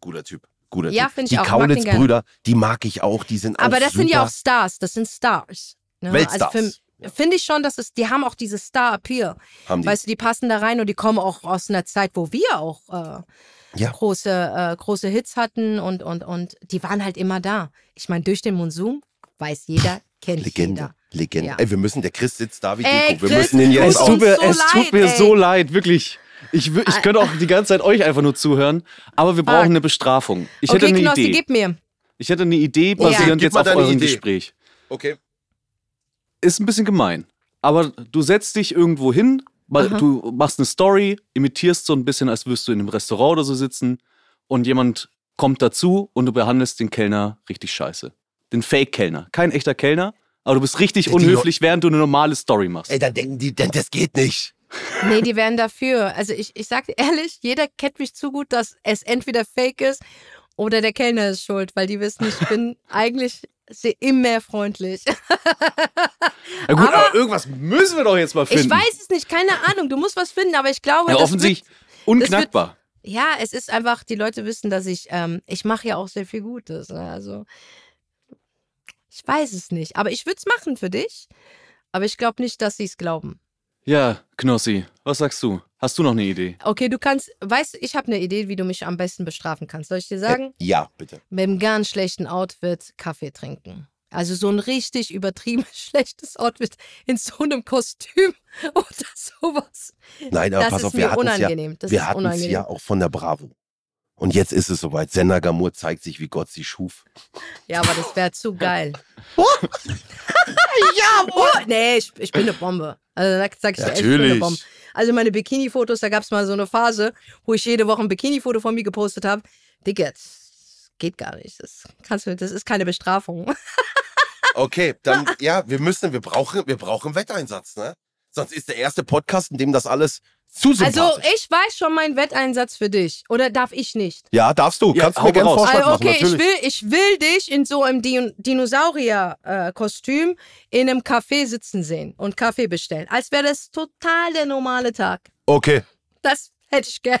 Guter Typ. Guter Ja, Typ. find ich die auch. Den Kaulitz-Brüder, die mag ich auch. Die sind Aber das super. sind ja auch Stars, das sind Stars. Ne? Weltstars. Also finde ich schon, dass es, die haben auch diese Star-Appeal. die. Weißt du, die passen da rein und die kommen auch aus einer Zeit, wo wir auch äh, Ja. große, äh, große Hits hatten und, und, und die waren halt immer da. Ich meine, durch den Monsum weiß jeder, kennt Legende. jeder. Legende. Ja. Ey, wir müssen, der Chris sitzt da wie Ey, Deko. Wir Chris, müssen ihn jetzt Es auch. tut mir, so es tut leid, mir ey. so leid, wirklich. Ich, ich könnte auch die ganze Zeit euch einfach nur zuhören, aber wir brauchen eine Bestrafung. Ich hätte okay, eine Knossi, Idee. gib mir. Ich hätte eine Idee Ja. basierend Gib jetzt auf eurem Idee. Gespräch. Okay. Ist ein bisschen gemein. Aber du setzt dich irgendwo hin, mal, Aha. du machst eine Story, imitierst so ein bisschen, als würdest du in einem Restaurant oder so sitzen und jemand kommt dazu und du behandelst den Kellner richtig scheiße. Den Fake-Kellner. Kein echter Kellner, aber du bist richtig unhöflich, während du eine normale Story machst. Ey, dann denken die, denn das geht nicht. Nee, die wären dafür. Also ich, ich sag dir ehrlich, jeder kennt mich zu gut, dass es entweder fake ist oder der Kellner ist schuld, weil die wissen, ich bin eigentlich sehr immer freundlich. Ja gut, aber- aber, irgendwas müssen wir doch jetzt mal finden. Ich weiß es nicht, keine Ahnung. Du musst was finden, aber ich glaube, ja, das offensichtlich Wird, unknackbar. ja, es ist einfach, die Leute wissen, dass ich, ähm, ich mache ja auch sehr viel Gutes. Ne? Also ich weiß es nicht, aber ich würde es machen für dich. Aber ich glaube nicht, dass sie es glauben. Ja, Knossi, was sagst du? Hast du noch eine Idee? Okay, du kannst, weißt du, ich habe eine Idee, wie du mich am besten bestrafen kannst. Soll ich dir sagen? Äh, ja, bitte. mit einem ganz schlechten Outfit Kaffee trinken. Also so ein richtig übertrieben schlechtes Outfit in so einem Kostüm oder sowas. Nein, aber Das pass ist auf, wir hatten es ja, unangenehm. Das wir ist hatten's unangenehm. ja auch von der Bravo. Und jetzt ist es soweit. Sender Gamur zeigt sich, wie Gott sie schuf. Ja, aber das wäre zu geil. ja, oh, nee, ich, ich bin eine Bombe. Also da sag ich dir echt, ich bin eine. Bombe. Also meine Bikini-Fotos, da gab es mal so eine Phase, wo ich jede Woche ein Bikini-Foto von mir gepostet habe. Digga, das geht gar nicht. Das, kannst du, das ist keine Bestrafung. Okay, dann, ja, wir müssen, wir brauchen, wir brauchen Wetteinsatz, ne? Sonst ist der erste Podcast, in dem das alles zu sympathisch. Also ich weiß schon meinen Wetteinsatz für dich. Oder darf ich nicht? ja, darfst du. Ja, Kannst du mir gerne Vorschlag Also, machen, okay, ich will, ich will dich in so einem Din Dinosaurier-Kostüm in einem Café sitzen sehen und Kaffee bestellen. Als wäre das total der normale Tag. Okay, Das hätte ich gern.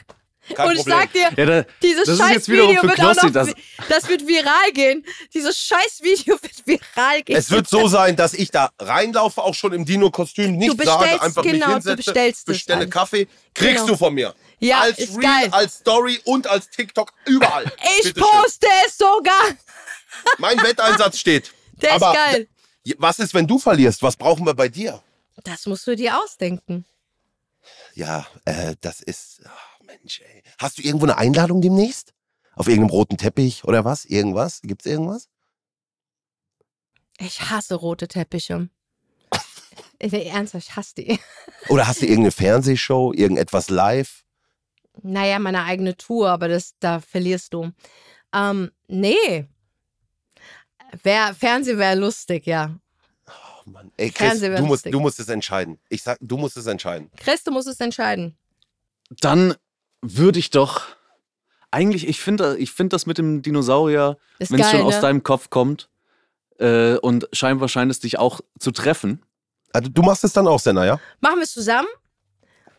Kein und ich Problem. sag dir, Ja, da, dieses scheiß Video wird auch Knossi, noch, das- das, das wird viral gehen. Dieses scheiß Video wird viral gehen. Es wird so sein, dass ich da reinlaufe, auch schon im Dino-Kostüm, nicht bestellst- sage, einfach genau, mich du hinsetze, bestellst es bestelle. Kaffee, kriegst Genau. du von mir. Ja, als ist Reel, geil. als Story und als TikTok, überall. ich poste es sogar. Mein Wetteinsatz steht. Der Aber ist geil. Was ist, wenn du verlierst? Was brauchen wir bei dir? Das musst du dir ausdenken. Ja, äh, das ist. Mensch, ey. Hast du irgendwo eine Einladung demnächst? Auf irgendeinem roten Teppich oder was? Irgendwas? Gibt's irgendwas? Ich hasse rote Teppiche. Nee, ernsthaft, ich hasse die. Oder hast du irgendeine Fernsehshow, irgendetwas live? Naja, meine eigene Tour, aber das, da verlierst du. Ähm, nee. Wär, Fernsehen wäre lustig, ja. Oh Mann. Ey, Chris, du musst, lustig. du musst es entscheiden. Ich sag, du musst es entscheiden. Chris, du musst es entscheiden. Dann würde ich doch. Eigentlich, ich finde ich find das mit dem Dinosaurier, wenn es schon aus ne? deinem Kopf kommt äh, und scheinbar scheint es dich auch zu treffen. Also, du machst es dann auch, Senna, ja? Machen wir es zusammen?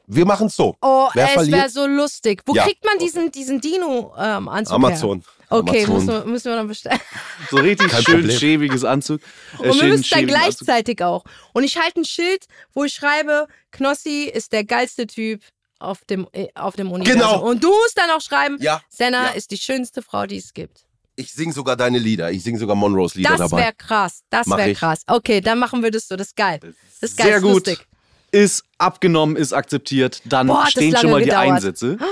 Wir machen es so. Oh, Wer es wäre so lustig. Wo Ja. kriegt man diesen, diesen Dino-Anzug Amazon. Okay, Amazon. müssen wir, müssen wir dann bestellen. So richtig Kein schön Problem. schäbiges Anzug. äh, Und wir müssen dann schäbigen Anzug. gleichzeitig auch. Und ich halte ein Schild, wo ich schreibe, Knossi ist der geilste Typ auf dem, äh, auf dem Universum. Genau. Und du musst dann auch schreiben, Ja. Senna ja. ist die schönste Frau, die es gibt. Ich sing sogar deine Lieder. Ich sing sogar Monroes Lieder Das dabei. wäre krass. Das wäre krass. Okay, dann machen wir das so. Das ist geil. Das ist geil. Sehr ist gut. Lustig. Ist abgenommen, ist akzeptiert. Dann Boah, das stehen schon mal die gedauert. Einsätze.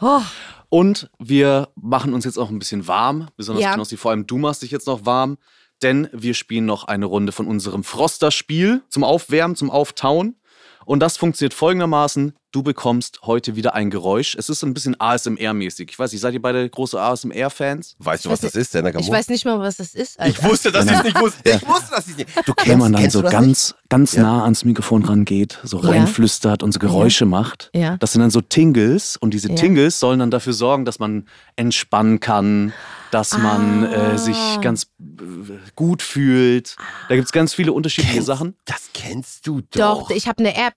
Oh, Und wir machen uns jetzt auch ein bisschen warm. Besonders Ja. Knossi, vor allem du machst dich jetzt noch warm. Denn wir spielen noch eine Runde von unserem Froster-Spiel zum Aufwärmen, zum Auftauen. Und das funktioniert folgendermaßen. Du bekommst heute wieder ein Geräusch. Es ist ein bisschen ASMR-mäßig. Ich weiß nicht, seid ihr beide große ASMR-Fans? Weißt du, was das ist, Senna ich weiß nicht mal, was das ist. ich wusste, dass ich es nicht wusste. Ich wusste, dass ich es nicht. Du kennst, Wenn man dann kennst so ganz, ganz Ja. nah ans Mikrofon rangeht, so reinflüstert und so Geräusche macht. Ja. Das sind dann so Tingles und diese Ja. Tingles sollen dann dafür sorgen, dass man entspannen kann, dass man Ah. äh, sich ganz äh, gut fühlt. Da gibt es ganz viele unterschiedliche Kennst- Sachen. Das kennst du doch. Doch, ich habe eine App.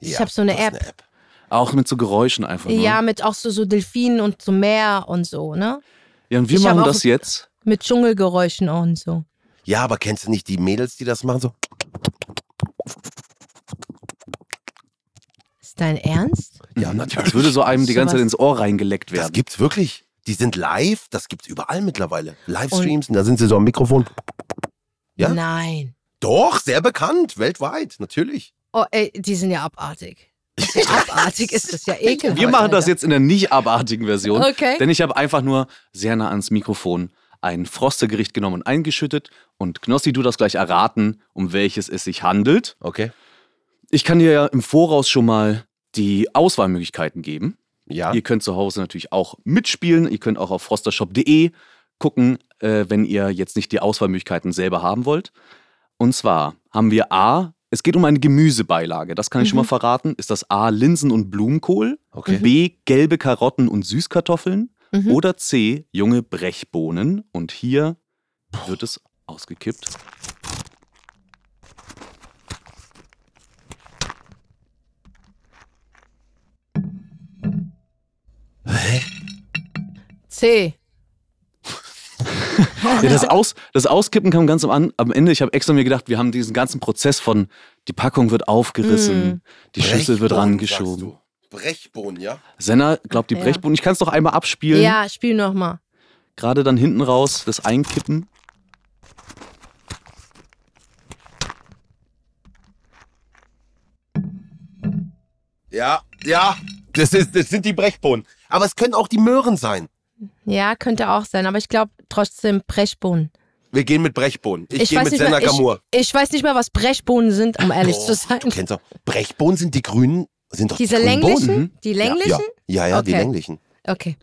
Ich hab so eine du hast App. Auch mit so Geräuschen einfach. nur. Ja, mit auch so, so Delfinen und so Meer und so, ne? ja und wir ich machen das jetzt. Mit Dschungelgeräuschen auch und so. Ja, aber kennst du nicht die Mädels, die das machen? So? Ist dein Ernst? Ja, Mhm. natürlich. Das würde so einem die ganze Zeit ins Ohr reingeleckt Das werden. gibt's wirklich. Die sind live, das gibt's überall mittlerweile. Livestreams, und da sind sie so am Mikrofon. Ja? Nein. Doch, sehr bekannt, weltweit, natürlich. Oh, ey, die sind ja abartig. abartig ist das ja ekelhaft. Wir machen das jetzt in der nicht abartigen Version. Okay. Denn ich habe einfach nur sehr nah ans Mikrofon ein Frostergericht genommen und eingeschüttet. Und Knossi, du das gleich erraten, um welches es sich handelt. Okay. Ich kann dir ja im Voraus schon mal die Auswahlmöglichkeiten geben. Ja. Ihr könnt zu Hause natürlich auch mitspielen. Ihr könnt auch auf frostershop.de gucken, äh, wenn ihr jetzt nicht die Auswahlmöglichkeiten selber haben wollt. Und zwar haben wir A, es geht um eine Gemüsebeilage. Das kann ich schon mal verraten. Ist das A, Linsen und Blumenkohl? Okay. B, gelbe Karotten und Süßkartoffeln? Mhm. Oder C, junge Brechbohnen? Und hier wird es ausgekippt. C. Ja, das, Aus, das Auskippen kam ganz am, An am Ende. Ich habe extra mir gedacht, wir haben diesen ganzen Prozess von, die Packung wird aufgerissen, Mm. die Schüssel wird rangeschoben. Brechbohnen, ja? Senna glaubt die Ja. Brechbohnen. Ich kann es doch einmal abspielen. Ja, spiel noch mal. Gerade dann hinten raus das Einkippen. Ja, ja. Das, ist, das sind die Brechbohnen. Aber es können auch die Möhren sein. Ja, könnte auch sein, aber ich glaube trotzdem Brechbohnen. Wir gehen mit Brechbohnen. Ich, gehe weiß mit nicht Senna mehr, Gamur. ich, ich weiß nicht mehr, was Brechbohnen sind, um ehrlich zu sein. Du kennst doch. Brechbohnen sind die grünen. Sind doch Diese die grünen länglichen? Bohnen. Die länglichen? Ja, ja, ja die Okay. länglichen. Okay.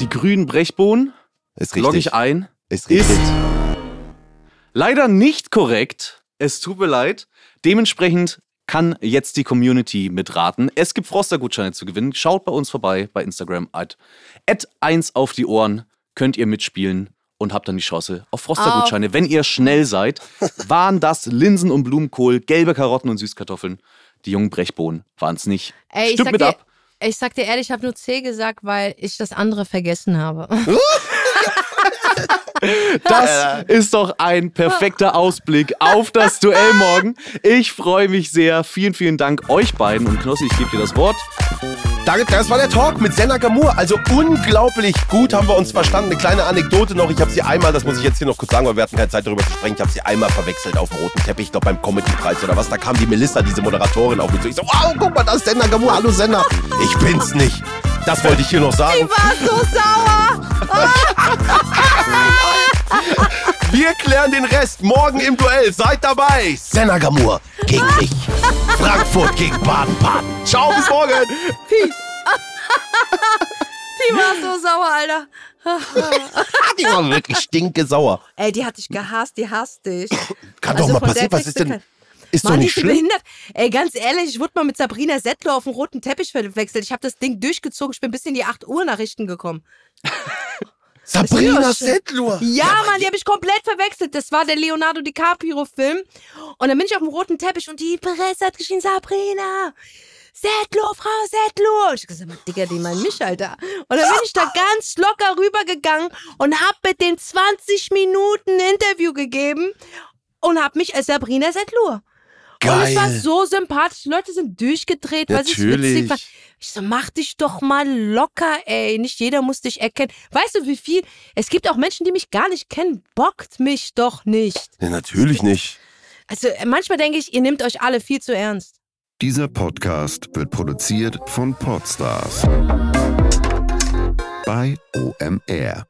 Die grünen Brechbohnen Ist richtig. logge ich ein. Ist richtig. Ist leider nicht korrekt. Es tut mir leid. Dementsprechend kann jetzt die Community mitraten. Es gibt Froster-Gutscheine zu gewinnen. Schaut bei uns vorbei bei Instagram at, at 1 auf die Ohren. Könnt ihr mitspielen und habt dann die Chance auf Froster-Gutscheine. Wenn ihr schnell seid, waren das Linsen und Blumenkohl, gelbe Karotten und Süßkartoffeln. Die jungen Brechbohnen waren es nicht. Ey, ich Stimmt mit dir, ab. ich sag dir ehrlich, ich habe nur C gesagt, weil ich das andere vergessen habe. Das ist doch ein perfekter Ausblick auf das Duell morgen. Ich freue mich sehr. Vielen, vielen Dank euch beiden. Und Knossi, ich gebe dir das Wort. Danke, das war der Talk mit Senna Gamur. Also unglaublich gut haben wir uns verstanden. Eine kleine Anekdote noch. Ich habe sie einmal, das muss ich jetzt hier noch kurz sagen, weil wir hatten keine Zeit darüber zu sprechen. Ich habe sie einmal verwechselt auf dem roten Teppich, ich glaube beim Comedy-Preis oder was. Da kam die Melissa, diese Moderatorin, auf mich zu. Ich so, wow, guck mal, das ist Senna Gamur. Hallo Senna. Ich bin's nicht. Das wollte ich hier noch sagen. war so sauer. Wir klären den Rest morgen im Duell. Seid dabei. Senna Gamur gegen mich. Frankfurt gegen Baden-Baden. Ciao, bis morgen. Peace. Die war so sauer, Alter. Die war wirklich stinkesauer. Ey, die hat dich gehasst, die hasst dich. Kann Also doch mal passieren. Was ist denn? Ist doch Mann, die nicht schlimm. behindert. Ey, ganz ehrlich, ich wurde mal mit Sabrina Settler auf dem roten Teppich verwechselt. Ich habe das Ding durchgezogen. Ich bin bis in die 8 Uhr Nachrichten gekommen. Sabrina Settler. Ja, Mann, die habe ich komplett verwechselt. Das war der Leonardo DiCaprio-Film. Und dann bin ich auf dem roten Teppich und die Presse hat geschrien, Sabrina, Settler, Frau Settler. Ich hab gesagt, Digga, die meinen mich, Alter. Und dann bin ich da ganz locker rübergegangen und hab mit den 20 Minuten ein Interview gegeben und hab mich als Sabrina Settler. Und es war Geil. so sympathisch. Die Leute sind durchgedreht, weil sie es Natürlich. witzig. Ich so, mach dich doch mal locker, ey. Nicht jeder muss dich erkennen. Weißt du, wie viel? Es gibt auch Menschen, die mich gar nicht kennen. Bockt mich doch nicht. Ja, natürlich nicht. Also äh, manchmal denke ich, ihr nehmt euch alle viel zu ernst. Dieser Podcast wird produziert von Podstars bei OMR.